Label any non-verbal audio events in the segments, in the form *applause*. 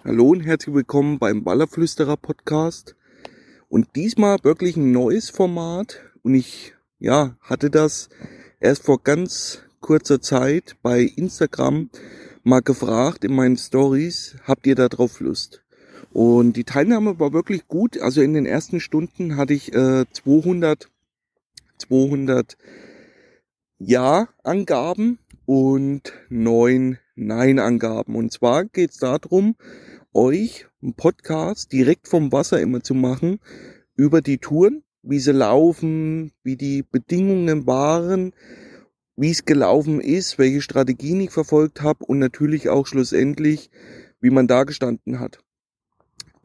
Hallo und herzlich willkommen beim Ballerflüsterer Podcast. Und diesmal wirklich ein neues Format. Und ich, ja, hatte das erst vor ganz kurzer Zeit bei Instagram mal gefragt in meinen Stories, habt ihr da drauf Lust? Und die Teilnahme war wirklich gut. Also in den ersten Stunden hatte ich äh, 200, 200 Ja-Angaben und neun Nein-Angaben. Und zwar geht es darum, euch einen Podcast direkt vom Wasser immer zu machen über die Touren, wie sie laufen, wie die Bedingungen waren, wie es gelaufen ist, welche Strategien ich verfolgt habe und natürlich auch schlussendlich, wie man da gestanden hat.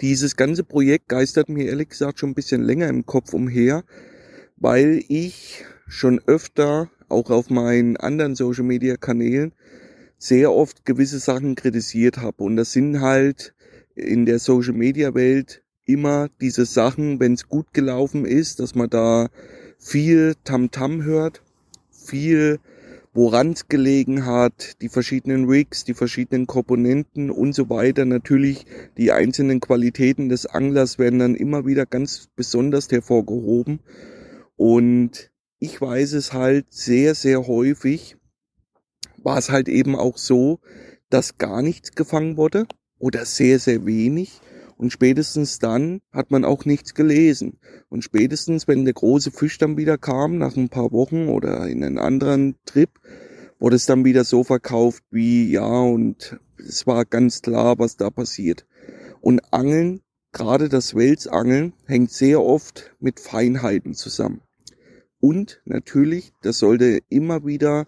Dieses ganze Projekt geistert mir ehrlich gesagt schon ein bisschen länger im Kopf umher, weil ich schon öfter auch auf meinen anderen Social Media Kanälen sehr oft gewisse Sachen kritisiert habe. Und das sind halt in der Social Media Welt immer diese Sachen, wenn es gut gelaufen ist, dass man da viel Tamtam -Tam hört, viel woran es gelegen hat, die verschiedenen Rigs, die verschiedenen Komponenten und so weiter. Natürlich die einzelnen Qualitäten des Anglers werden dann immer wieder ganz besonders hervorgehoben. Und ich weiß es halt sehr, sehr häufig, war es halt eben auch so, dass gar nichts gefangen wurde oder sehr, sehr wenig. Und spätestens dann hat man auch nichts gelesen. Und spätestens, wenn der große Fisch dann wieder kam, nach ein paar Wochen oder in einen anderen Trip, wurde es dann wieder so verkauft wie, ja, und es war ganz klar, was da passiert. Und Angeln, gerade das Welsangeln, hängt sehr oft mit Feinheiten zusammen. Und natürlich, das sollte immer wieder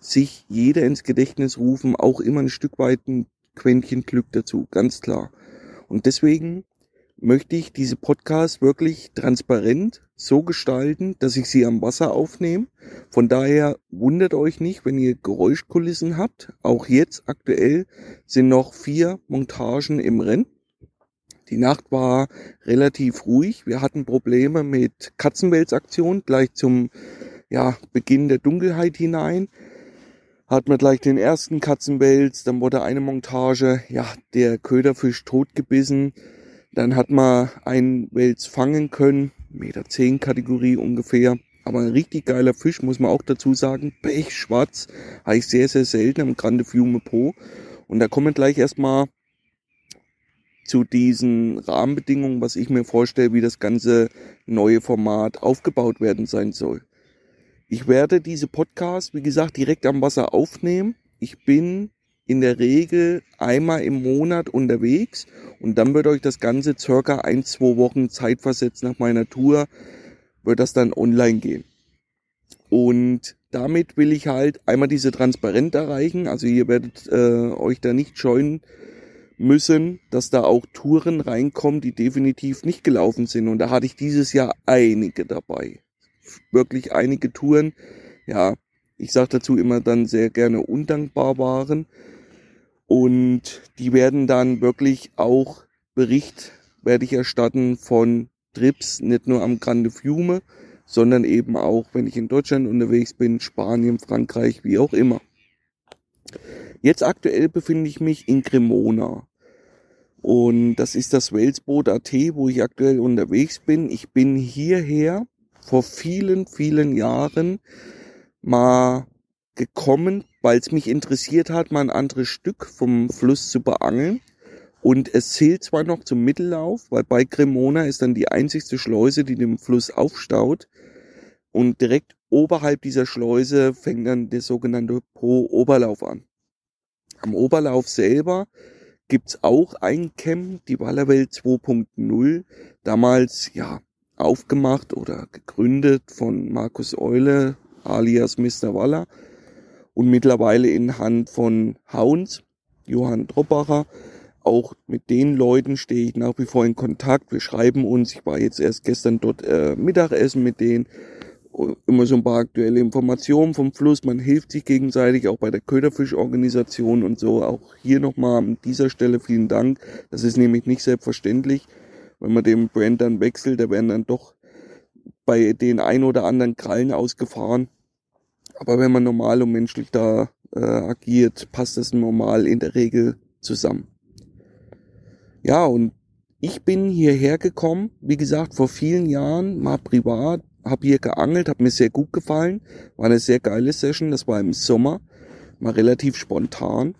sich jeder ins Gedächtnis rufen, auch immer ein Stück weit ein Quäntchen Glück dazu, ganz klar. Und deswegen möchte ich diese Podcast wirklich transparent so gestalten, dass ich sie am Wasser aufnehme. Von daher wundert euch nicht, wenn ihr Geräuschkulissen habt. Auch jetzt aktuell sind noch vier Montagen im Rennen. Die Nacht war relativ ruhig. Wir hatten Probleme mit Katzenwelsaktion gleich zum ja, Beginn der Dunkelheit hinein hat man gleich den ersten Katzenwels, dann wurde eine Montage, ja, der Köderfisch totgebissen. Dann hat man einen Wels fangen können, Meter zehn Kategorie ungefähr. Aber ein richtig geiler Fisch, muss man auch dazu sagen. Pechschwarz, habe ich sehr, sehr selten am Grande Fiume Po. Und da kommen gleich erstmal zu diesen Rahmenbedingungen, was ich mir vorstelle, wie das ganze neue Format aufgebaut werden sein soll. Ich werde diese Podcasts, wie gesagt, direkt am Wasser aufnehmen. Ich bin in der Regel einmal im Monat unterwegs und dann wird euch das Ganze circa ein, zwei Wochen Zeit versetzt nach meiner Tour, wird das dann online gehen. Und damit will ich halt einmal diese Transparenz erreichen. Also ihr werdet äh, euch da nicht scheuen müssen, dass da auch Touren reinkommen, die definitiv nicht gelaufen sind. Und da hatte ich dieses Jahr einige dabei wirklich einige Touren, ja, ich sage dazu immer dann sehr gerne undankbar waren. Und die werden dann wirklich auch Bericht, werde ich erstatten von Trips, nicht nur am Grande Fiume, sondern eben auch, wenn ich in Deutschland unterwegs bin, Spanien, Frankreich, wie auch immer. Jetzt aktuell befinde ich mich in Cremona. Und das ist das Welsboot AT, wo ich aktuell unterwegs bin. Ich bin hierher vor vielen, vielen Jahren mal gekommen, weil es mich interessiert hat, mal ein anderes Stück vom Fluss zu beangeln. Und es zählt zwar noch zum Mittellauf, weil bei Cremona ist dann die einzigste Schleuse, die den Fluss aufstaut. Und direkt oberhalb dieser Schleuse fängt dann der sogenannte Po-Oberlauf an. Am Oberlauf selber gibt's auch ein Camp, die Wallerwelt 2.0. Damals, ja, aufgemacht oder gegründet von Markus Eule alias Mr. Waller und mittlerweile in Hand von Hounds, Johann Droppacher. Auch mit den Leuten stehe ich nach wie vor in Kontakt. Wir schreiben uns. Ich war jetzt erst gestern dort äh, Mittagessen mit denen. Immer so ein paar aktuelle Informationen vom Fluss. Man hilft sich gegenseitig, auch bei der Köderfischorganisation und so. Auch hier nochmal an dieser Stelle vielen Dank. Das ist nämlich nicht selbstverständlich wenn man den Brand dann wechselt, da werden dann doch bei den ein oder anderen Krallen ausgefahren. Aber wenn man normal und menschlich da äh, agiert, passt das normal in der Regel zusammen. Ja, und ich bin hierher gekommen, wie gesagt, vor vielen Jahren, mal privat, habe hier geangelt, hat mir sehr gut gefallen, war eine sehr geile Session, das war im Sommer, mal relativ spontan.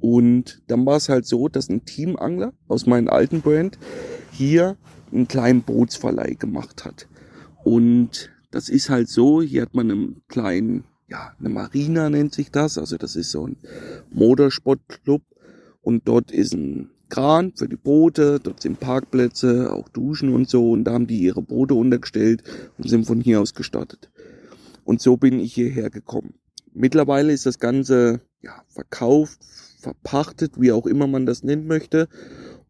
Und dann war es halt so, dass ein Teamangler aus meinem alten Brand hier einen kleinen Bootsverleih gemacht hat. Und das ist halt so, hier hat man einen kleinen, ja, eine Marina nennt sich das, also das ist so ein Motorsportclub und dort ist ein Kran für die Boote, dort sind Parkplätze, auch Duschen und so und da haben die ihre Boote untergestellt und sind von hier aus gestartet. Und so bin ich hierher gekommen. Mittlerweile ist das Ganze ja, verkauft, verpachtet, wie auch immer man das nennen möchte.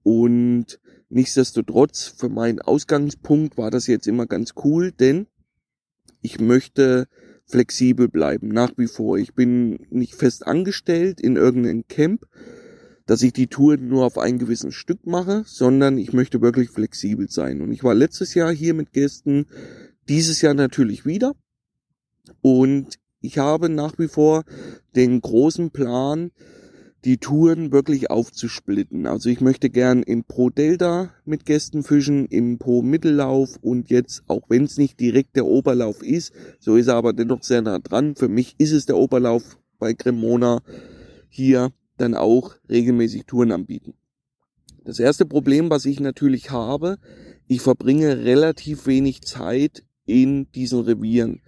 Und nichtsdestotrotz, für meinen Ausgangspunkt war das jetzt immer ganz cool, denn ich möchte flexibel bleiben, nach wie vor. Ich bin nicht fest angestellt in irgendeinem Camp, dass ich die Tour nur auf ein gewisses Stück mache, sondern ich möchte wirklich flexibel sein. Und ich war letztes Jahr hier mit Gästen, dieses Jahr natürlich wieder. Und ich habe nach wie vor den großen Plan, die Touren wirklich aufzusplitten. Also ich möchte gern im Pro Delta mit Gästen fischen, im Pro Mittellauf und jetzt, auch wenn es nicht direkt der Oberlauf ist, so ist er aber dennoch sehr nah dran. Für mich ist es der Oberlauf bei Cremona hier dann auch regelmäßig Touren anbieten. Das erste Problem, was ich natürlich habe, ich verbringe relativ wenig Zeit in diesen Revieren.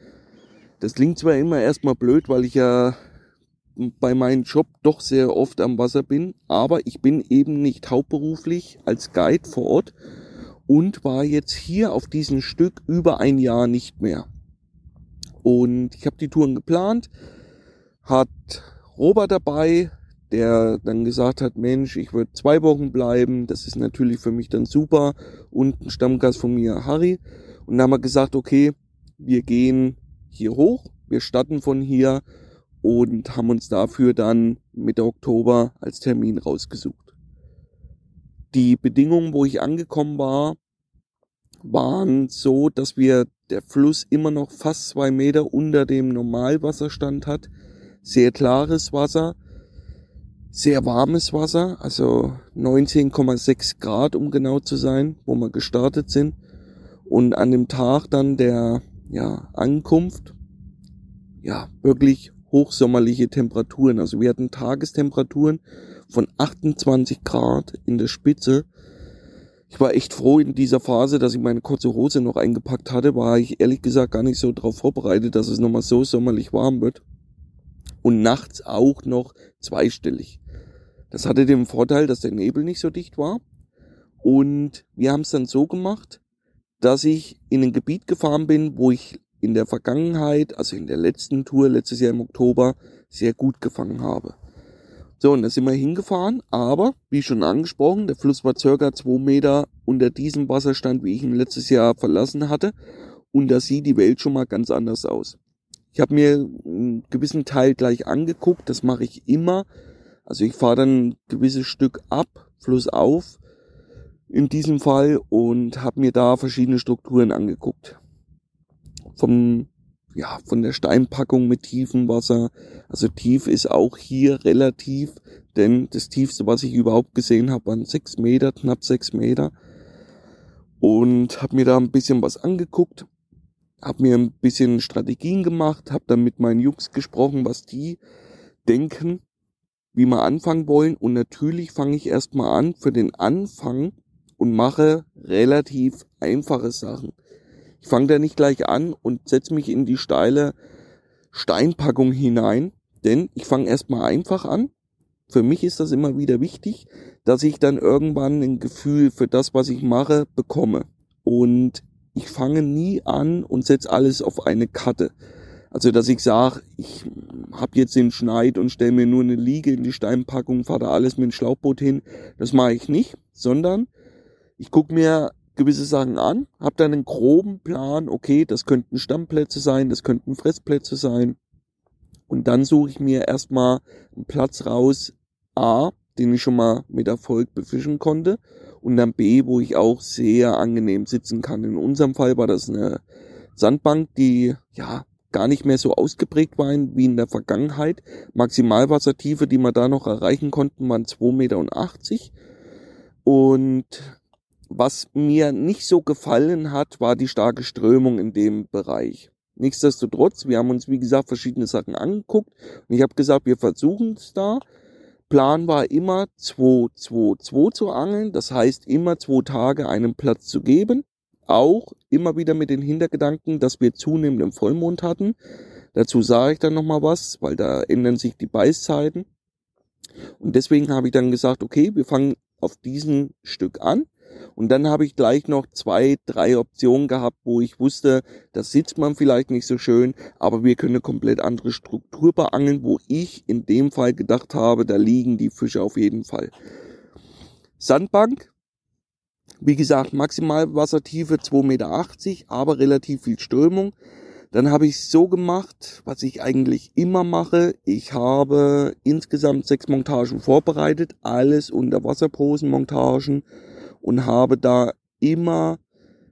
Das klingt zwar immer erstmal blöd, weil ich ja bei meinem Job doch sehr oft am Wasser bin, aber ich bin eben nicht hauptberuflich als Guide vor Ort und war jetzt hier auf diesem Stück über ein Jahr nicht mehr. Und ich habe die Touren geplant, hat Robert dabei, der dann gesagt hat, Mensch, ich würde zwei Wochen bleiben, das ist natürlich für mich dann super. Und ein Stammgast von mir, Harry. Und dann haben wir gesagt, okay, wir gehen hier hoch, wir starten von hier und haben uns dafür dann Mitte Oktober als Termin rausgesucht. Die Bedingungen, wo ich angekommen war, waren so, dass wir der Fluss immer noch fast zwei Meter unter dem Normalwasserstand hat. Sehr klares Wasser sehr warmes Wasser, also 19,6 Grad, um genau zu sein, wo wir gestartet sind. Und an dem Tag dann der ja, Ankunft, ja, wirklich hochsommerliche Temperaturen. Also wir hatten Tagestemperaturen von 28 Grad in der Spitze. Ich war echt froh in dieser Phase, dass ich meine kurze Hose noch eingepackt hatte, war ich ehrlich gesagt gar nicht so darauf vorbereitet, dass es nochmal so sommerlich warm wird. Und nachts auch noch zweistellig. Das hatte den Vorteil, dass der Nebel nicht so dicht war. Und wir haben es dann so gemacht, dass ich in ein Gebiet gefahren bin, wo ich in der Vergangenheit, also in der letzten Tour, letztes Jahr im Oktober, sehr gut gefangen habe. So, und da sind wir hingefahren, aber, wie schon angesprochen, der Fluss war circa zwei Meter unter diesem Wasserstand, wie ich ihn letztes Jahr verlassen hatte. Und da sieht die Welt schon mal ganz anders aus. Ich habe mir einen gewissen Teil gleich angeguckt, das mache ich immer, also ich fahre dann ein gewisses Stück ab, Fluss auf in diesem Fall und habe mir da verschiedene Strukturen angeguckt. Vom ja, von der Steinpackung mit tiefem Wasser. Also tief ist auch hier relativ, denn das tiefste, was ich überhaupt gesehen habe, waren sechs Meter, knapp sechs Meter. Und habe mir da ein bisschen was angeguckt, habe mir ein bisschen Strategien gemacht, habe dann mit meinen Jungs gesprochen, was die denken wie wir anfangen wollen. Und natürlich fange ich erstmal an für den Anfang und mache relativ einfache Sachen. Ich fange da nicht gleich an und setze mich in die steile Steinpackung hinein, denn ich fange erstmal einfach an. Für mich ist das immer wieder wichtig, dass ich dann irgendwann ein Gefühl für das, was ich mache, bekomme. Und ich fange nie an und setze alles auf eine Karte. Also dass ich sage, ich habe jetzt den Schneid und stelle mir nur eine Liege in die Steinpackung, fahre da alles mit dem Schlauchboot hin. Das mache ich nicht, sondern ich gucke mir gewisse Sachen an, habe dann einen groben Plan, okay, das könnten Stammplätze sein, das könnten Fressplätze sein. Und dann suche ich mir erstmal einen Platz raus, A, den ich schon mal mit Erfolg befischen konnte, und dann B, wo ich auch sehr angenehm sitzen kann. In unserem Fall war das eine Sandbank, die ja gar nicht mehr so ausgeprägt waren wie in der Vergangenheit. Maximalwassertiefe, die wir da noch erreichen konnten, waren 2,80 Meter. Und was mir nicht so gefallen hat, war die starke Strömung in dem Bereich. Nichtsdestotrotz, wir haben uns, wie gesagt, verschiedene Sachen angeguckt und ich habe gesagt, wir versuchen es da. Plan war immer 2-2-2 zu angeln, das heißt immer zwei Tage einen Platz zu geben. Auch immer wieder mit den Hintergedanken, dass wir zunehmend im Vollmond hatten. Dazu sage ich dann nochmal was, weil da ändern sich die Beißzeiten. Und deswegen habe ich dann gesagt, okay, wir fangen auf diesem Stück an. Und dann habe ich gleich noch zwei, drei Optionen gehabt, wo ich wusste, da sitzt man vielleicht nicht so schön, aber wir können eine komplett andere Struktur beangeln, wo ich in dem Fall gedacht habe, da liegen die Fische auf jeden Fall. Sandbank, wie gesagt, maximal Wassertiefe 2,80 Meter, aber relativ viel Strömung. Dann habe ich so gemacht, was ich eigentlich immer mache. Ich habe insgesamt sechs Montagen vorbereitet, alles unter Wasserposenmontagen und habe da immer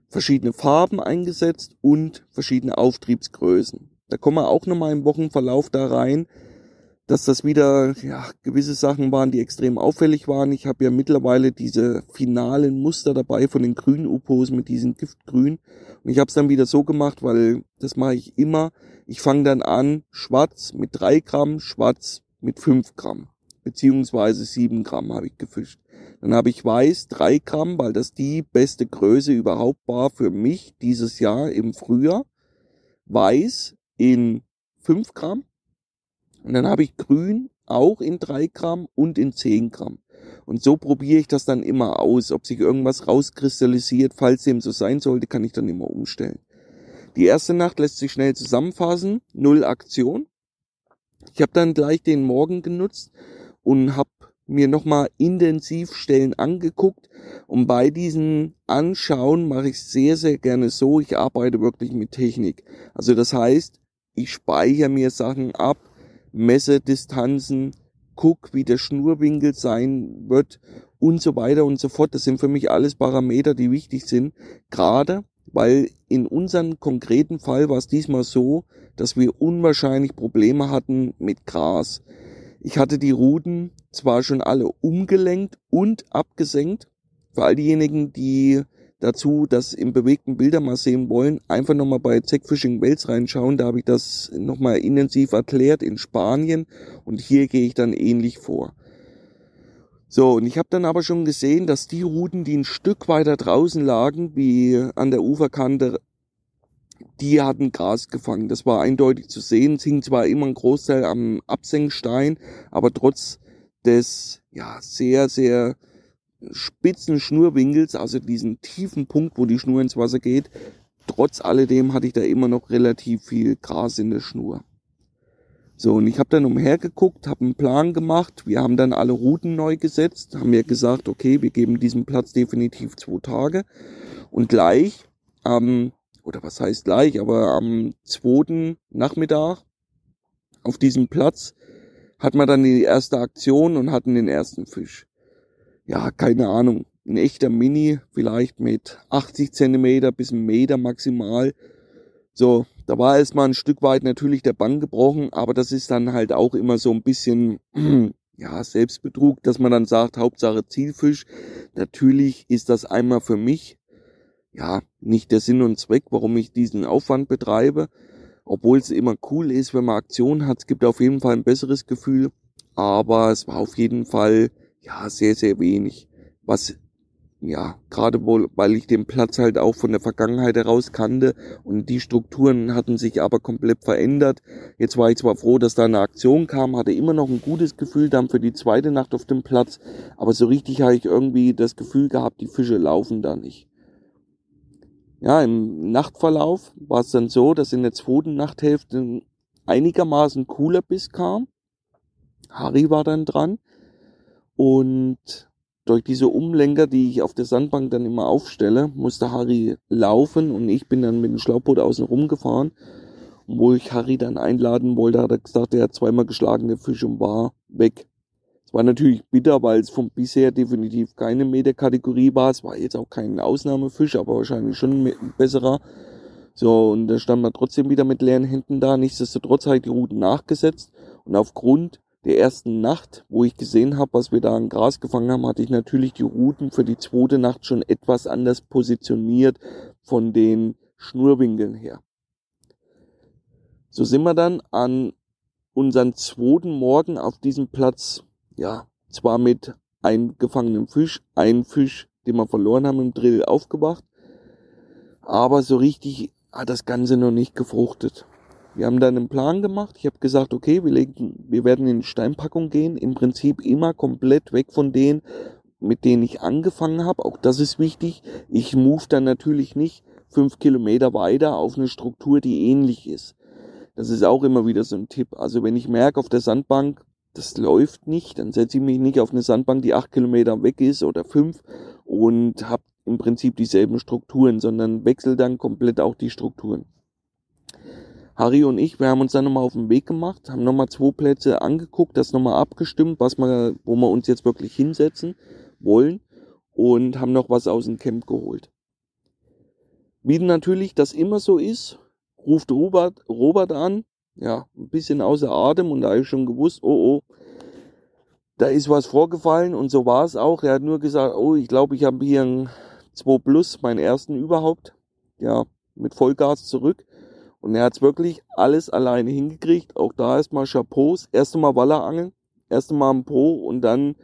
verschiedene Farben eingesetzt und verschiedene Auftriebsgrößen. Da kommen wir auch nochmal im Wochenverlauf da rein, dass das wieder ja, gewisse Sachen waren, die extrem auffällig waren. Ich habe ja mittlerweile diese finalen Muster dabei von den grünen Upos mit diesem Giftgrün. Und ich habe es dann wieder so gemacht, weil das mache ich immer. Ich fange dann an, schwarz mit drei Gramm, schwarz mit fünf Gramm, beziehungsweise sieben Gramm habe ich gefischt. Dann habe ich weiß drei Gramm, weil das die beste Größe überhaupt war für mich dieses Jahr im Frühjahr. Weiß in fünf Gramm. Und dann habe ich grün auch in drei Gramm und in zehn Gramm. Und so probiere ich das dann immer aus. Ob sich irgendwas rauskristallisiert, falls dem so sein sollte, kann ich dann immer umstellen. Die erste Nacht lässt sich schnell zusammenfassen. Null Aktion. Ich habe dann gleich den Morgen genutzt und habe mir nochmal intensiv Stellen angeguckt und bei diesen Anschauen mache ich sehr, sehr gerne so, ich arbeite wirklich mit Technik. Also das heißt, ich speichere mir Sachen ab, messe Distanzen, guck, wie der Schnurwinkel sein wird und so weiter und so fort. Das sind für mich alles Parameter, die wichtig sind, gerade weil in unserem konkreten Fall war es diesmal so, dass wir unwahrscheinlich Probleme hatten mit Gras. Ich hatte die Routen zwar schon alle umgelenkt und abgesenkt. Für all diejenigen, die dazu das im bewegten Bilder mal sehen wollen, einfach nochmal bei Zack Fishing Wales reinschauen. Da habe ich das nochmal intensiv erklärt in Spanien und hier gehe ich dann ähnlich vor. So, und ich habe dann aber schon gesehen, dass die Routen, die ein Stück weiter draußen lagen, wie an der Uferkante, die hatten Gras gefangen. Das war eindeutig zu sehen. Es hing zwar immer ein Großteil am Absenkstein, aber trotz des ja sehr, sehr spitzen Schnurwinkels, also diesen tiefen Punkt, wo die Schnur ins Wasser geht, trotz alledem hatte ich da immer noch relativ viel Gras in der Schnur. So, und ich habe dann umhergeguckt, habe einen Plan gemacht. Wir haben dann alle Routen neu gesetzt, haben mir gesagt, okay, wir geben diesem Platz definitiv zwei Tage. Und gleich am oder was heißt gleich, aber am zweiten Nachmittag auf diesem Platz hat man dann die erste Aktion und hatten den ersten Fisch. Ja, keine Ahnung. Ein echter Mini, vielleicht mit 80 Zentimeter bis ein Meter maximal. So, da war erstmal ein Stück weit natürlich der Bann gebrochen, aber das ist dann halt auch immer so ein bisschen, *clears throat* ja, Selbstbetrug, dass man dann sagt, Hauptsache Zielfisch. Natürlich ist das einmal für mich ja, nicht der Sinn und Zweck, warum ich diesen Aufwand betreibe. Obwohl es immer cool ist, wenn man Aktionen hat. Es gibt auf jeden Fall ein besseres Gefühl. Aber es war auf jeden Fall, ja, sehr, sehr wenig. Was, ja, gerade wohl, weil ich den Platz halt auch von der Vergangenheit heraus kannte und die Strukturen hatten sich aber komplett verändert. Jetzt war ich zwar froh, dass da eine Aktion kam, hatte immer noch ein gutes Gefühl dann für die zweite Nacht auf dem Platz, aber so richtig habe ich irgendwie das Gefühl gehabt, die Fische laufen da nicht. Ja, im Nachtverlauf war es dann so, dass in der zweiten Nachthälfte einigermaßen cooler Biss kam. Harry war dann dran. Und durch diese Umlenker, die ich auf der Sandbank dann immer aufstelle, musste Harry laufen und ich bin dann mit dem Schlauchboot außen rumgefahren. Wo ich Harry dann einladen wollte, hat er gesagt, er hat zweimal geschlagene Fische und war weg. Es war natürlich bitter, weil es von bisher definitiv keine Meterkategorie war. Es war jetzt auch kein Ausnahmefisch, aber wahrscheinlich schon ein besserer. So, und da stand man trotzdem wieder mit leeren Händen da. Nichtsdestotrotz habe ich die Routen nachgesetzt. Und aufgrund der ersten Nacht, wo ich gesehen habe, was wir da an Gras gefangen haben, hatte ich natürlich die Routen für die zweite Nacht schon etwas anders positioniert von den Schnurwinkeln her. So sind wir dann an unseren zweiten Morgen auf diesem Platz, ja, zwar mit eingefangenem Fisch, ein Fisch, den wir verloren haben im Drill, aufgewacht, aber so richtig hat das Ganze noch nicht gefruchtet. Wir haben dann einen Plan gemacht. Ich habe gesagt, okay, wir, legen, wir werden in die Steinpackung gehen. Im Prinzip immer komplett weg von denen, mit denen ich angefangen habe. Auch das ist wichtig. Ich move dann natürlich nicht fünf Kilometer weiter auf eine Struktur, die ähnlich ist. Das ist auch immer wieder so ein Tipp. Also wenn ich merke auf der Sandbank, das läuft nicht, dann setze ich mich nicht auf eine Sandbank, die acht Kilometer weg ist oder fünf und habe im Prinzip dieselben Strukturen, sondern wechsle dann komplett auch die Strukturen. Harry und ich, wir haben uns dann nochmal auf den Weg gemacht, haben nochmal zwei Plätze angeguckt, das nochmal abgestimmt, was wir, wo wir uns jetzt wirklich hinsetzen wollen und haben noch was aus dem Camp geholt. Wie natürlich das immer so ist, ruft Robert, Robert an, ja, ein bisschen außer Atem und da habe ich schon gewusst, oh oh, da ist was vorgefallen und so war es auch. Er hat nur gesagt, oh, ich glaube, ich habe hier ein 2 Plus, meinen ersten überhaupt, ja, mit Vollgas zurück. Und er hat es wirklich alles alleine hingekriegt. Auch da erstmal Chapeaus. Erste Mal Wallerangeln, erste Mal am Po und dann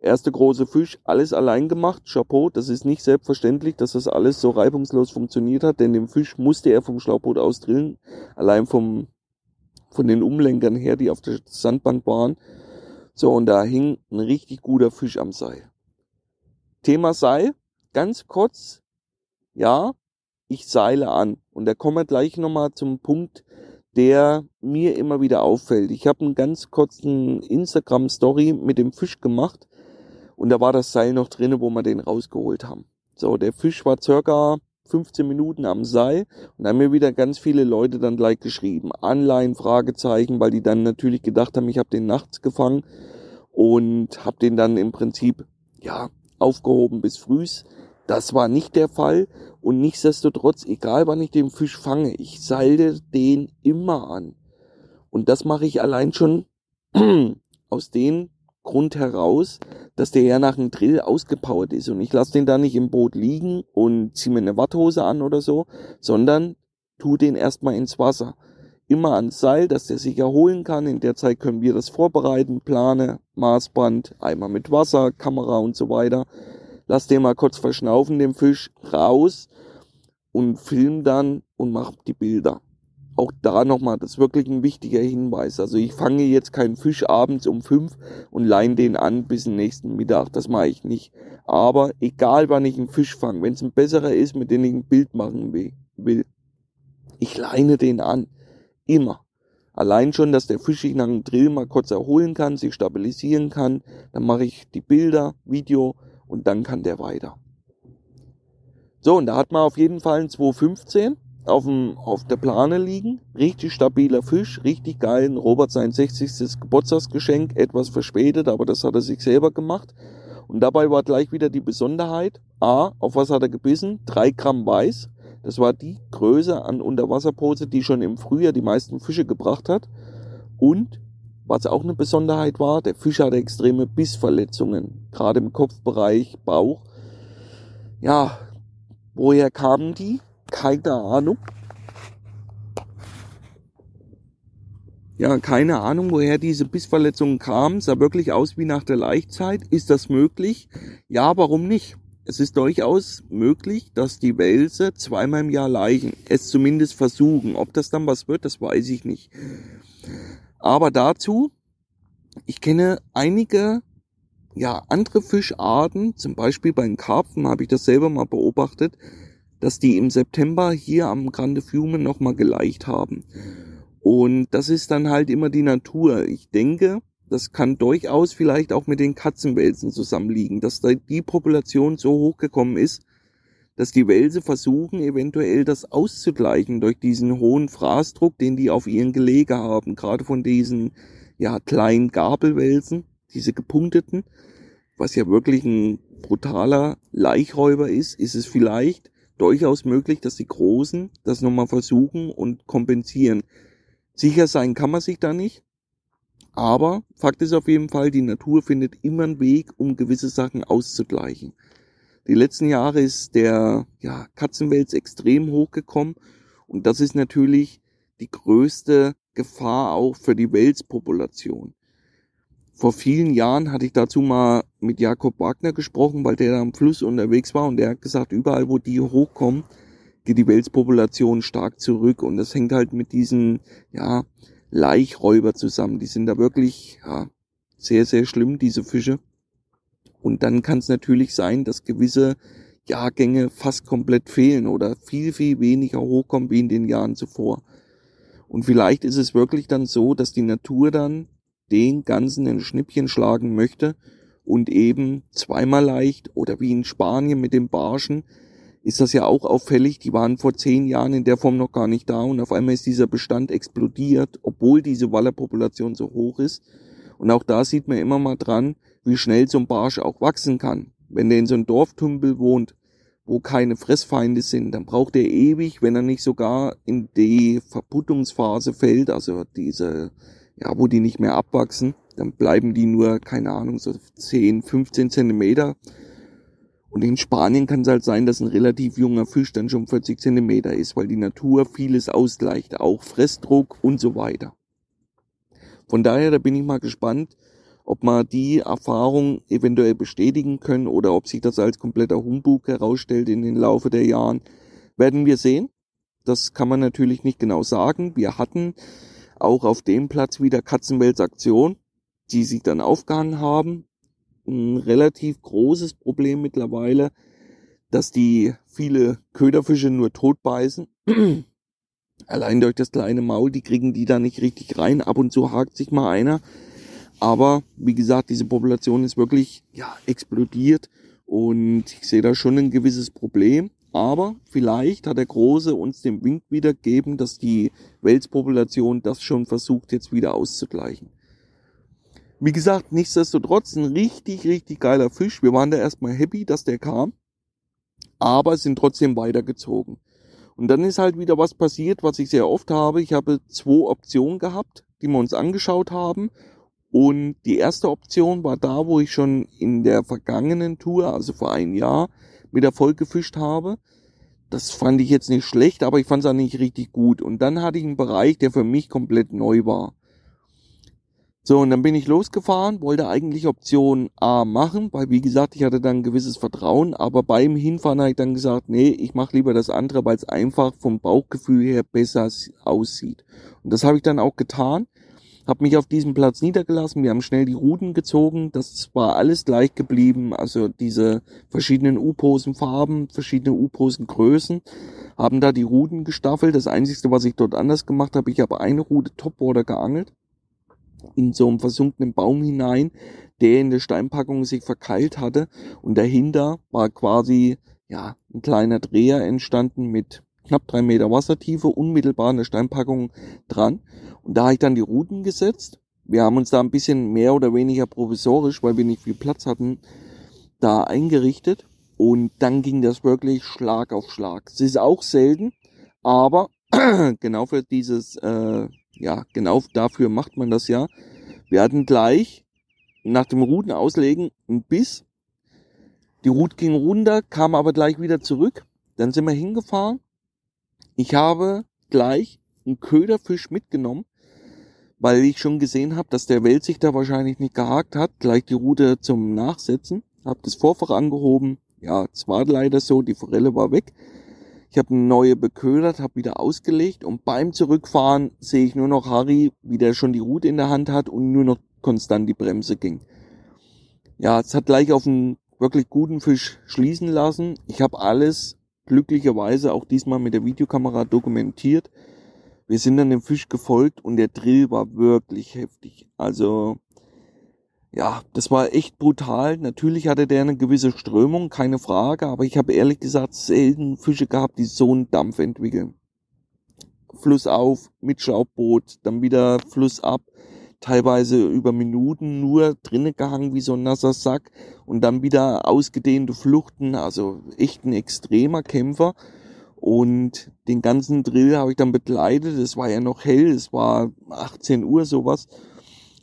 erste große Fisch. Alles allein gemacht. Chapeau. Das ist nicht selbstverständlich, dass das alles so reibungslos funktioniert hat, denn den Fisch musste er vom Schlauchboot aus drillen. Allein vom, von den Umlenkern her, die auf der Sandbank waren. So, und da hing ein richtig guter Fisch am Seil. Thema Seil. Ganz kurz. Ja, ich seile an. Und da kommen wir gleich nochmal zum Punkt, der mir immer wieder auffällt. Ich habe einen ganz kurzen Instagram-Story mit dem Fisch gemacht und da war das Seil noch drinne, wo wir den rausgeholt haben. So, der Fisch war circa 15 Minuten am Seil und da haben mir wieder ganz viele Leute dann gleich geschrieben. Anleihen, Fragezeichen, weil die dann natürlich gedacht haben, ich habe den nachts gefangen und habe den dann im Prinzip ja aufgehoben bis frühs. Das war nicht der Fall und nichtsdestotrotz, egal wann ich den Fisch fange, ich seile den immer an. Und das mache ich allein schon *clears throat* aus dem Grund heraus, dass der ja nach dem Drill ausgepowert ist und ich lasse den da nicht im Boot liegen und ziehe mir eine Watthose an oder so, sondern tu den erstmal ins Wasser. Immer ans Seil, dass der sich erholen kann. In der Zeit können wir das vorbereiten, Plane, Maßband, einmal mit Wasser, Kamera und so weiter lass den mal kurz verschnaufen, den Fisch, raus und film dann und mach die Bilder. Auch da nochmal, das ist wirklich ein wichtiger Hinweis. Also ich fange jetzt keinen Fisch abends um fünf und leine den an bis zum nächsten Mittag. Das mache ich nicht. Aber egal wann ich einen Fisch fange, wenn es ein besserer ist, mit dem ich ein Bild machen will, ich leine den an. Immer. Allein schon, dass der Fisch sich nach dem Drill mal kurz erholen kann, sich stabilisieren kann. Dann mache ich die Bilder, Video und dann kann der weiter. So, und da hat man auf jeden Fall einen 215 auf, dem, auf der Plane liegen. Richtig stabiler Fisch, richtig geil. Robert sein 60. Geburtstagsgeschenk, etwas verspätet, aber das hat er sich selber gemacht. Und dabei war gleich wieder die Besonderheit. A, auf was hat er gebissen? Drei Gramm Weiß. Das war die Größe an Unterwasserpose, die schon im Frühjahr die meisten Fische gebracht hat. Und was auch eine Besonderheit war, der Fisch hatte extreme Bissverletzungen, gerade im Kopfbereich, Bauch. Ja, woher kamen die? Keine Ahnung. Ja, keine Ahnung, woher diese Bissverletzungen kamen. Sah wirklich aus wie nach der Laichzeit. Ist das möglich? Ja, warum nicht? Es ist durchaus möglich, dass die Wälse zweimal im Jahr laichen. Es zumindest versuchen. Ob das dann was wird, das weiß ich nicht. Aber dazu, ich kenne einige ja, andere Fischarten, zum Beispiel bei den Karpfen habe ich das selber mal beobachtet, dass die im September hier am Grande Fiume nochmal geleicht haben. Und das ist dann halt immer die Natur. Ich denke, das kann durchaus vielleicht auch mit den Katzenwelsen zusammenliegen, dass da die Population so hochgekommen ist, dass die Wälse versuchen, eventuell das auszugleichen durch diesen hohen Fraßdruck, den die auf ihren Gelege haben. Gerade von diesen, ja, kleinen Gabelwälsen, diese gepunkteten, was ja wirklich ein brutaler Laichräuber ist, ist es vielleicht durchaus möglich, dass die Großen das nochmal versuchen und kompensieren. Sicher sein kann man sich da nicht, Aber Fakt ist auf jeden Fall, die Natur findet immer einen Weg, um gewisse Sachen auszugleichen. Die letzten Jahre ist der ja, Katzenwels extrem hochgekommen und das ist natürlich die größte Gefahr auch für die Welspopulation. Vor vielen Jahren hatte ich dazu mal mit Jakob Wagner gesprochen, weil der da am Fluss unterwegs war und der hat gesagt, überall wo die hochkommen, geht die Welspopulation stark zurück und das hängt halt mit diesen, ja, Laichräuber zusammen. Die sind da wirklich, ja, sehr, sehr schlimm, diese Fische. Und dann kann es natürlich sein, dass gewisse Jahrgänge fast komplett fehlen oder viel, viel weniger hochkommen wie in den Jahren zuvor. Und vielleicht ist es wirklich dann so, dass die Natur dann den Ganzen ein Schnippchen schlagen möchte und eben zweimal leicht oder wie in Spanien mit den Barschen ist das ja auch auffällig. Die waren vor zehn Jahren in der Form noch gar nicht da und auf einmal ist dieser Bestand explodiert, obwohl diese Wallerpopulation so hoch ist. Und auch da sieht man immer mal dran, wie schnell so ein Barsch auch wachsen kann. Wenn der in so einem Dorftümpel wohnt, wo keine Fressfeinde sind, dann braucht er ewig, wenn er nicht sogar in die Verputtungsphase fällt, also diese, ja, wo die nicht mehr abwachsen, dann bleiben die nur, keine Ahnung, so 10, 15 Zentimeter. Und in Spanien kann es halt sein, dass ein relativ junger Fisch dann schon 40 Zentimeter ist, weil die Natur vieles ausgleicht, auch Fressdruck und so weiter. Von daher, da bin ich mal gespannt, ob man die Erfahrung eventuell bestätigen können oder ob sich das als kompletter Humbug herausstellt in den Laufe der Jahren, werden wir sehen. Das kann man natürlich nicht genau sagen. Wir hatten auch auf dem Platz wieder Katzenwels Aktion, die sich dann aufgehangen haben. Ein relativ großes Problem mittlerweile, dass die viele Köderfische nur tot beißen. *clears throat* Allein durch das kleine Maul, die kriegen die da nicht richtig rein. Ab und zu hakt sich mal einer. Aber wie gesagt, diese Population ist wirklich ja, explodiert und ich sehe da schon ein gewisses Problem. Aber vielleicht hat der Große uns den Wink wiedergeben, dass die Welspopulation das schon versucht jetzt wieder auszugleichen. Wie gesagt, nichtsdestotrotz ein richtig, richtig geiler Fisch. Wir waren da erstmal happy, dass der kam, aber sind trotzdem weitergezogen. Und dann ist halt wieder was passiert, was ich sehr oft habe. Ich habe zwei Optionen gehabt, die wir uns angeschaut haben und die erste Option war da, wo ich schon in der vergangenen Tour, also vor einem Jahr, mit Erfolg gefischt habe. Das fand ich jetzt nicht schlecht, aber ich fand es auch nicht richtig gut. Und dann hatte ich einen Bereich, der für mich komplett neu war. So, und dann bin ich losgefahren, wollte eigentlich Option A machen, weil wie gesagt, ich hatte dann ein gewisses Vertrauen, aber beim Hinfahren habe ich dann gesagt, nee, ich mache lieber das andere, weil es einfach vom Bauchgefühl her besser aussieht. Und das habe ich dann auch getan habe mich auf diesem Platz niedergelassen. Wir haben schnell die Ruten gezogen. Das war alles gleich geblieben. Also diese verschiedenen U-Posen-Farben, verschiedene U-Posen-Größen, haben da die Ruten gestaffelt. Das Einzige, was ich dort anders gemacht habe, ich habe eine Rute Topwater geangelt in so einem versunkenen Baum hinein, der in der Steinpackung sich verkeilt hatte. Und dahinter war quasi ja ein kleiner Dreher entstanden mit knapp drei Meter Wassertiefe, unmittelbar der Steinpackung dran. Und da habe ich dann die Routen gesetzt. Wir haben uns da ein bisschen mehr oder weniger provisorisch, weil wir nicht viel Platz hatten, da eingerichtet. Und dann ging das wirklich Schlag auf Schlag. Es ist auch selten, aber *clears throat* genau für dieses, äh, ja, genau dafür macht man das ja. Wir hatten gleich nach dem Routen auslegen ein Biss. Die Route ging runter, kam aber gleich wieder zurück. Dann sind wir hingefahren. Ich habe gleich einen Köderfisch mitgenommen, weil ich schon gesehen habe, dass der Welt sich da wahrscheinlich nicht gehakt hat, gleich die Route zum Nachsetzen, habe das Vorfach angehoben, ja, es war leider so, die Forelle war weg. Ich habe eine neue beködert, habe wieder ausgelegt und beim Zurückfahren sehe ich nur noch Harry, wie der schon die Route in der Hand hat und nur noch konstant die Bremse ging. Ja, es hat gleich auf einen wirklich guten Fisch schließen lassen. Ich habe alles glücklicherweise auch diesmal mit der Videokamera dokumentiert. Wir sind dann dem Fisch gefolgt und der Drill war wirklich heftig. Also, ja, das war echt brutal. Natürlich hatte der eine gewisse Strömung, keine Frage, aber ich habe ehrlich gesagt selten Fische gehabt, die so einen Dampf entwickeln. Fluss auf, mit Schlauchboot, dann wieder Fluss ab, teilweise über Minuten nur drinnen gehangen wie so ein nasser Sack und dann wieder ausgedehnte Fluchten, also echt ein extremer Kämpfer. Und den ganzen Drill habe ich dann begleitet. Es war ja noch hell, es war 18 Uhr sowas.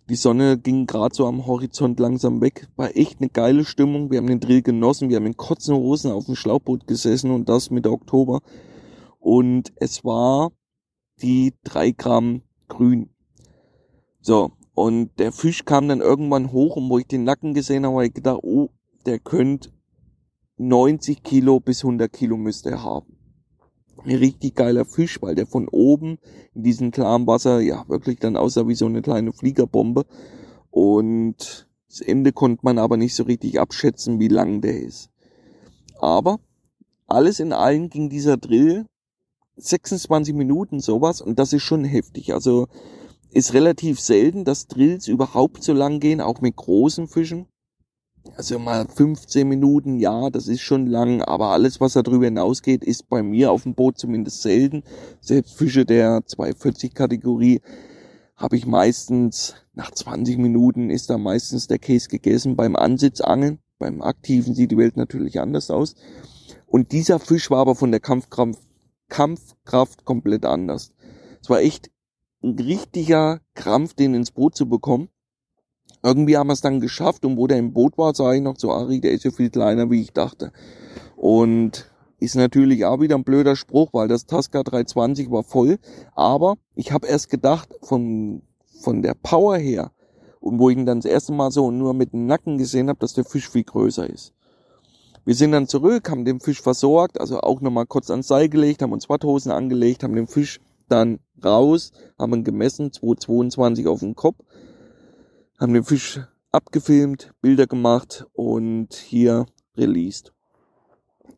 Die Sonne ging gerade so am Horizont langsam weg. War echt eine geile Stimmung. Wir haben den Drill genossen. Wir haben in kurzen Hosen auf dem Schlauchboot gesessen und das Mitte Oktober. Und es war die drei Gramm grün. So. Und der Fisch kam dann irgendwann hoch und wo ich den Nacken gesehen habe, habe ich gedacht, oh, der könnte 90 Kilo bis 100 Kilo müsste er haben. Ein richtig geiler Fisch, weil der von oben in diesem klaren Wasser ja wirklich dann aussah wie so eine kleine Fliegerbombe. Und das Ende konnte man aber nicht so richtig abschätzen, wie lang der ist. Aber alles in allem ging dieser Drill 26 Minuten sowas und das ist schon heftig. Also ist relativ selten, dass Drills überhaupt so lang gehen, auch mit großen Fischen. Also mal 15 Minuten, ja, das ist schon lang, aber alles, was darüber hinausgeht, ist bei mir auf dem Boot zumindest selten. Selbst Fische der 240 Kategorie habe ich meistens, nach 20 Minuten ist da meistens der Case gegessen beim Ansitzangeln. Beim Aktiven sieht die Welt natürlich anders aus. Und dieser Fisch war aber von der Kampfkraft, Kampfkraft komplett anders. Es war echt ein richtiger Krampf, den ins Boot zu bekommen irgendwie haben wir es dann geschafft und wo der im Boot war, sah ich noch so, Ari, der ist ja viel kleiner, wie ich dachte. Und ist natürlich auch wieder ein blöder Spruch, weil das Tasca 320 war voll. Aber ich habe erst gedacht, von, von der Power her, und wo ich ihn dann das erste Mal so nur mit dem Nacken gesehen habe, dass der Fisch viel größer ist. Wir sind dann zurück, haben den Fisch versorgt, also auch nochmal kurz ans Seil gelegt, haben uns Watthosen angelegt, haben den Fisch dann raus, haben ihn gemessen, 222 auf den Kopf haben den Fisch abgefilmt, Bilder gemacht und hier released.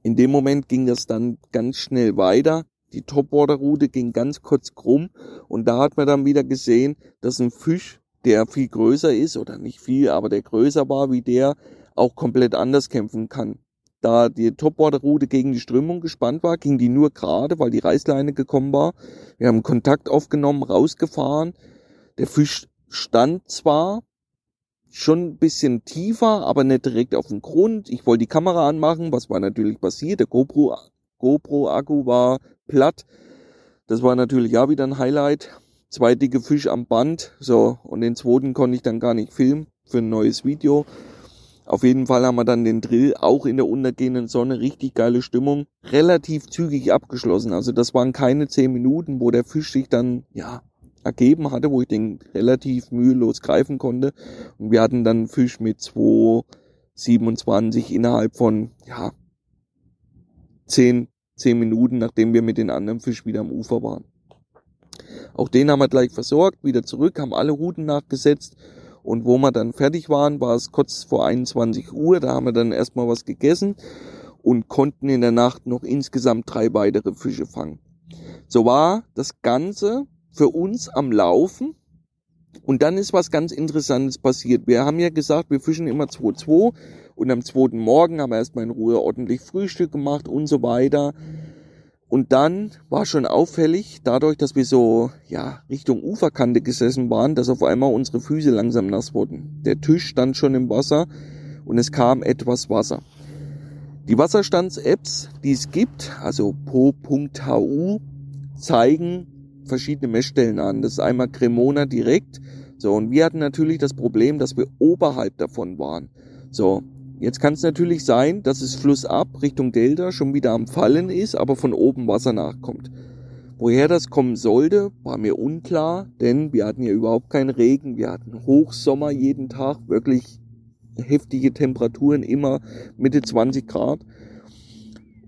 In dem Moment ging das dann ganz schnell weiter. Die Topwater-Route ging ganz kurz krumm und da hat man dann wieder gesehen, dass ein Fisch, der viel größer ist oder nicht viel, aber der größer war wie der, auch komplett anders kämpfen kann. Da die Topwater-Route gegen die Strömung gespannt war, ging die nur gerade, weil die Reißleine gekommen war. Wir haben Kontakt aufgenommen, rausgefahren. Der Fisch stand zwar schon ein bisschen tiefer, aber nicht direkt auf dem Grund. Ich wollte die Kamera anmachen, was war natürlich passiert. Der GoPro, GoPro Akku war platt. Das war natürlich auch wieder ein Highlight. Zwei dicke Fische am Band. So, und den zweiten konnte ich dann gar nicht filmen für ein neues Video. Auf jeden Fall haben wir dann den Drill auch in der untergehenden Sonne. Richtig geile Stimmung. Relativ zügig abgeschlossen. Also das waren keine zehn Minuten, wo der Fisch sich dann, ja, ergeben hatte, wo ich den relativ mühelos greifen konnte. Und wir hatten dann Fisch mit 2,27 innerhalb von, ja, 10, 10 Minuten, nachdem wir mit den anderen Fisch wieder am Ufer waren. Auch den haben wir gleich versorgt, wieder zurück, haben alle Routen nachgesetzt. Und wo wir dann fertig waren, war es kurz vor 21 Uhr. Da haben wir dann erstmal was gegessen und konnten in der Nacht noch insgesamt drei weitere Fische fangen. So war das Ganze für uns am Laufen. Und dann ist was ganz Interessantes passiert. Wir haben ja gesagt, wir fischen immer 2-2 und am zweiten Morgen haben wir erstmal in Ruhe ordentlich Frühstück gemacht und so weiter. Und dann war schon auffällig, dadurch, dass wir so, ja, Richtung Uferkante gesessen waren, dass auf einmal unsere Füße langsam nass wurden. Der Tisch stand schon im Wasser und es kam etwas Wasser. Die Wasserstands-Apps, die es gibt, also po.hu, zeigen verschiedene Messstellen an. Das ist einmal Cremona direkt. So, und wir hatten natürlich das Problem, dass wir oberhalb davon waren. So, jetzt kann es natürlich sein, dass es flussab Richtung Delta schon wieder am Fallen ist, aber von oben Wasser nachkommt. Woher das kommen sollte, war mir unklar, denn wir hatten ja überhaupt keinen Regen, wir hatten Hochsommer jeden Tag, wirklich heftige Temperaturen, immer Mitte 20 Grad.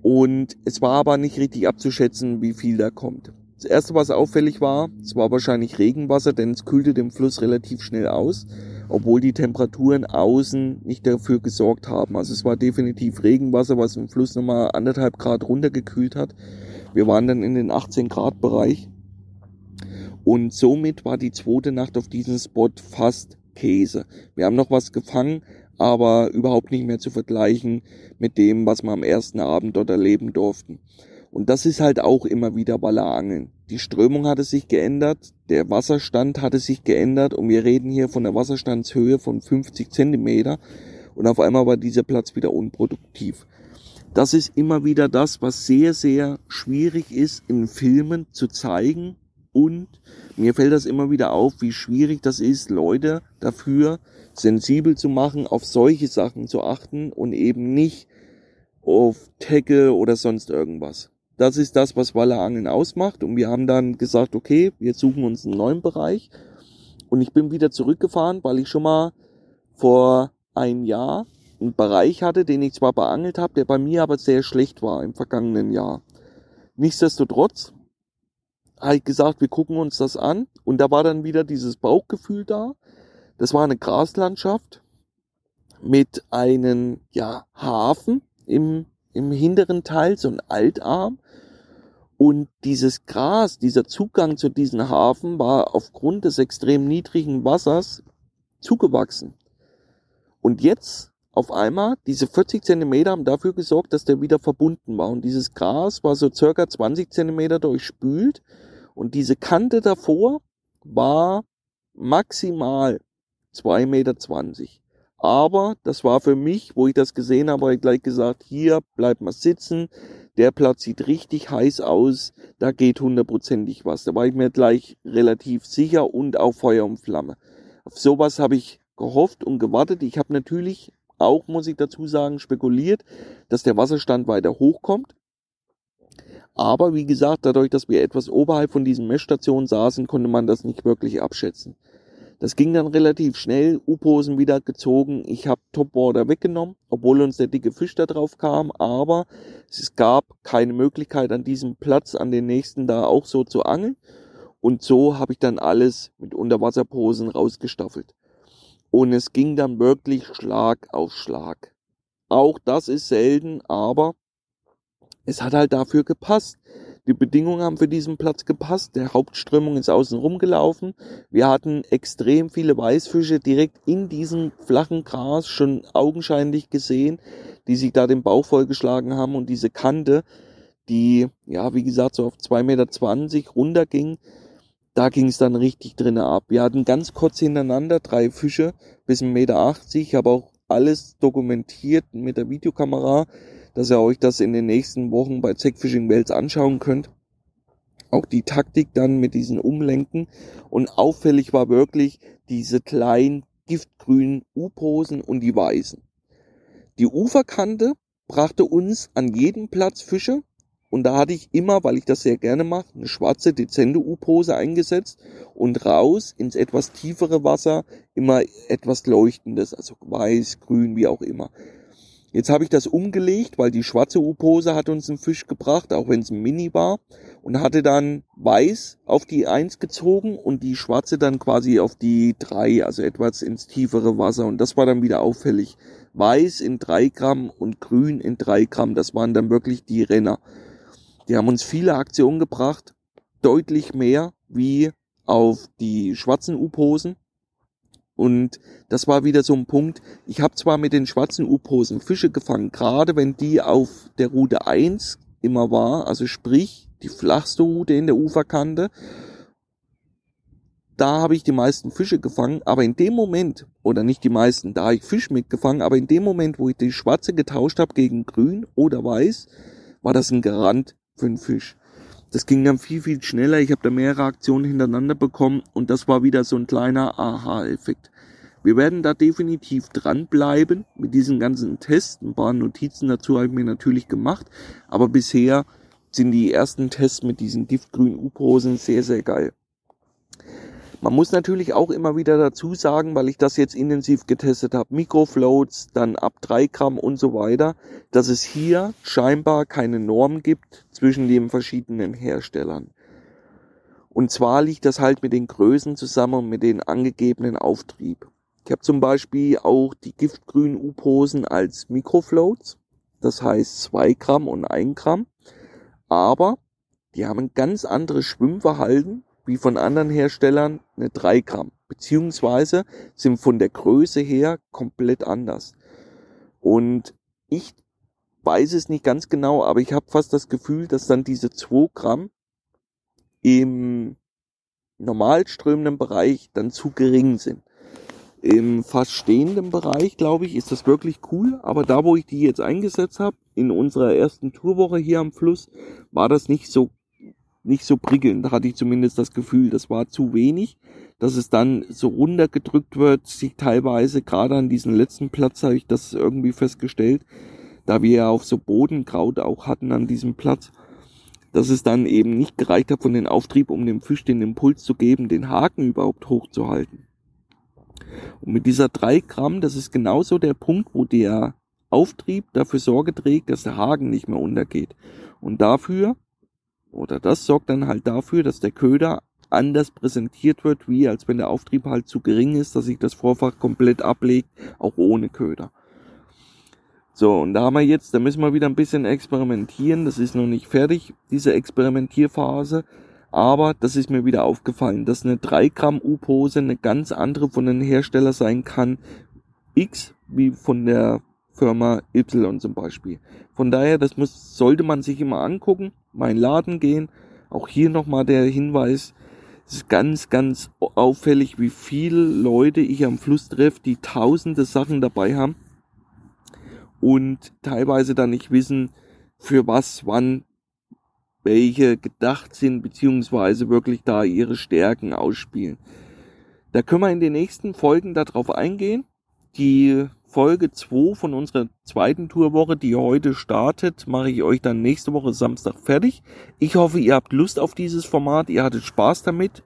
Und es war aber nicht richtig abzuschätzen, wie viel da kommt. Das erste, was auffällig war, es war wahrscheinlich Regenwasser, denn es kühlte den Fluss relativ schnell aus, obwohl die Temperaturen außen nicht dafür gesorgt haben. Also es war definitiv Regenwasser, was im Fluss nochmal anderthalb Grad runtergekühlt hat. Wir waren dann in den 18 Grad Bereich. Und somit war die zweite Nacht auf diesem Spot fast Käse. Wir haben noch was gefangen, aber überhaupt nicht mehr zu vergleichen mit dem, was wir am ersten Abend dort erleben durften. Und das ist halt auch immer wieder Ballerangeln. Die Strömung hatte sich geändert, der Wasserstand hatte sich geändert und wir reden hier von der Wasserstandshöhe von 50 Zentimeter und auf einmal war dieser Platz wieder unproduktiv. Das ist immer wieder das, was sehr, sehr schwierig ist in Filmen zu zeigen und mir fällt das immer wieder auf, wie schwierig das ist, Leute dafür sensibel zu machen, auf solche Sachen zu achten und eben nicht auf Tackle oder sonst irgendwas. Das ist das, was Wallerangeln ausmacht und wir haben dann gesagt, okay, wir suchen uns einen neuen Bereich und ich bin wieder zurückgefahren, weil ich schon mal vor einem Jahr einen Bereich hatte, den ich zwar beangelt habe, der bei mir aber sehr schlecht war im vergangenen Jahr. Nichtsdestotrotz habe ich gesagt, wir gucken uns das an und da war dann wieder dieses Bauchgefühl da. Das war eine Graslandschaft mit einem ja, Hafen im, im hinteren Teil, so ein Altarm. Und dieses Gras, dieser Zugang zu diesem Hafen war aufgrund des extrem niedrigen Wassers zugewachsen. Und jetzt auf einmal, diese 40 Zentimeter haben dafür gesorgt, dass der wieder verbunden war. Und dieses Gras war so circa 20 Zentimeter durchspült. Und diese Kante davor war maximal 2,20 Meter. Aber das war für mich, wo ich das gesehen habe, habe ich gleich gesagt, hier bleibt mal sitzen. Der Platz sieht richtig heiß aus. Da geht hundertprozentig was. Da war ich mir gleich relativ sicher und auch Feuer und Flamme. Auf sowas habe ich gehofft und gewartet. Ich habe natürlich auch, muss ich dazu sagen, spekuliert, dass der Wasserstand weiter hochkommt. Aber wie gesagt, dadurch, dass wir etwas oberhalb von diesen Messstationen saßen, konnte man das nicht wirklich abschätzen. Das ging dann relativ schnell, U-Posen wieder gezogen. Ich habe Topwater weggenommen, obwohl uns der dicke Fisch da drauf kam, aber es gab keine Möglichkeit an diesem Platz, an den nächsten da auch so zu angeln. Und so habe ich dann alles mit Unterwasserposen rausgestaffelt. Und es ging dann wirklich Schlag auf Schlag. Auch das ist selten, aber es hat halt dafür gepasst. Die Bedingungen haben für diesen Platz gepasst. Der Hauptströmung ist außen rumgelaufen. Wir hatten extrem viele Weißfische direkt in diesem flachen Gras schon augenscheinlich gesehen, die sich da den Bauch vollgeschlagen haben und diese Kante, die, ja, wie gesagt, so auf 2,20 Meter runterging, da ging es dann richtig drinnen ab. Wir hatten ganz kurz hintereinander drei Fische bis 1,80 Meter. Ich habe auch alles dokumentiert mit der Videokamera, dass ihr euch das in den nächsten Wochen bei Zack Fishing Wells anschauen könnt. Auch die Taktik dann mit diesen Umlenken. Und auffällig war wirklich diese kleinen giftgrünen U-Posen und die weißen. Die Uferkante brachte uns an jedem Platz Fische, und da hatte ich immer, weil ich das sehr gerne mache, eine schwarze, dezente U-Pose eingesetzt und raus ins etwas tiefere Wasser immer etwas Leuchtendes, also weiß, grün, wie auch immer. Jetzt habe ich das umgelegt, weil die schwarze U-Pose hat uns einen Fisch gebracht, auch wenn es ein Mini war, und hatte dann weiß auf die Eins gezogen und die schwarze dann quasi auf die drei, also etwas ins tiefere Wasser. Und das war dann wieder auffällig. Weiß in drei Gramm und grün in drei Gramm, das waren dann wirklich die Renner. Die haben uns viele Aktionen gebracht, deutlich mehr wie auf die schwarzen U-Posen. Und das war wieder so ein Punkt. Ich habe zwar mit den schwarzen U-Posen Fische gefangen, gerade wenn die auf der Route 1 immer war, also sprich die flachste Route in der Uferkante. Da habe ich die meisten Fische gefangen, aber in dem Moment, oder nicht die meisten, da habe ich Fisch mitgefangen, aber in dem Moment, wo ich die schwarze getauscht habe gegen grün oder weiß, war das ein Garant für einen Fisch. Das ging dann viel, viel schneller. Ich habe da mehrere Aktionen hintereinander bekommen und das war wieder so ein kleiner Aha-Effekt. Wir werden da definitiv dranbleiben mit diesen ganzen Tests. Ein paar Notizen dazu habe ich mir natürlich gemacht, aber bisher sind die ersten Tests mit diesen giftgrünen U-Posen sehr, sehr geil. Man muss natürlich auch immer wieder dazu sagen, weil ich das jetzt intensiv getestet habe, Mikrofloats, dann ab drei Gramm und so weiter, dass es hier scheinbar keine Norm gibt zwischen den verschiedenen Herstellern. Und zwar liegt das halt mit den Größen zusammen und mit den angegebenen Auftrieb. Ich habe zum Beispiel auch die giftgrünen U-Posen als Mikrofloats, das heißt zwei Gramm und ein Gramm, aber die haben ein ganz anderes Schwimmverhalten wie von anderen Herstellern eine 3 Gramm, beziehungsweise sind von der Größe her komplett anders. Und ich weiß es nicht ganz genau, aber ich habe fast das Gefühl, dass dann diese 2 Gramm im normal strömenden Bereich dann zu gering sind. Im fast stehenden Bereich, glaube ich, ist das wirklich cool. Aber da, wo ich die jetzt eingesetzt habe, in unserer ersten Tourwoche hier am Fluss, war das nicht so nicht so prickelnd, da hatte ich zumindest das Gefühl, das war zu wenig, dass es dann so runtergedrückt wird, sich teilweise, gerade an diesem letzten Platz habe ich das irgendwie festgestellt, da wir ja auf so Bodenkraut auch hatten an diesem Platz, dass es dann eben nicht gereicht hat von den Auftrieb, um dem Fisch den Impuls zu geben, den Haken überhaupt hochzuhalten. Und mit dieser drei Gramm, das ist genauso der Punkt, wo der Auftrieb dafür Sorge trägt, dass der Haken nicht mehr untergeht. Und dafür, oder das sorgt dann halt dafür, dass der Köder anders präsentiert wird, wie als wenn der Auftrieb halt zu gering ist, dass sich das Vorfach komplett ablegt, auch ohne Köder. So, und da haben wir jetzt, da müssen wir wieder ein bisschen experimentieren. Das ist noch nicht fertig, diese Experimentierphase. Aber das ist mir wieder aufgefallen, dass eine 3 Gramm U-Pose eine ganz andere von den Hersteller sein kann. X wie von der Firma Y zum Beispiel. Von daher, das muss, sollte man sich immer angucken, mal in Laden gehen. Auch hier nochmal der Hinweis, es ist ganz, ganz auffällig, wie viele Leute ich am Fluss treffe, die tausende Sachen dabei haben und teilweise dann nicht wissen, für was, wann, welche gedacht sind, beziehungsweise wirklich da ihre Stärken ausspielen. Da können wir in den nächsten Folgen darauf eingehen. Die Folge 2 von unserer zweiten Tourwoche, die heute startet, mache ich euch dann nächste Woche Samstag fertig. Ich hoffe, ihr habt Lust auf dieses Format, ihr hattet Spaß damit.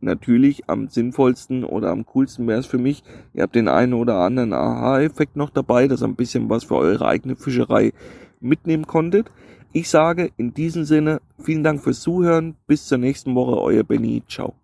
Natürlich am sinnvollsten oder am coolsten wäre es für mich, ihr habt den einen oder anderen Aha-Effekt noch dabei, dass ihr ein bisschen was für eure eigene Fischerei mitnehmen konntet. Ich sage in diesem Sinne vielen Dank fürs Zuhören. Bis zur nächsten Woche, euer Benny. Ciao.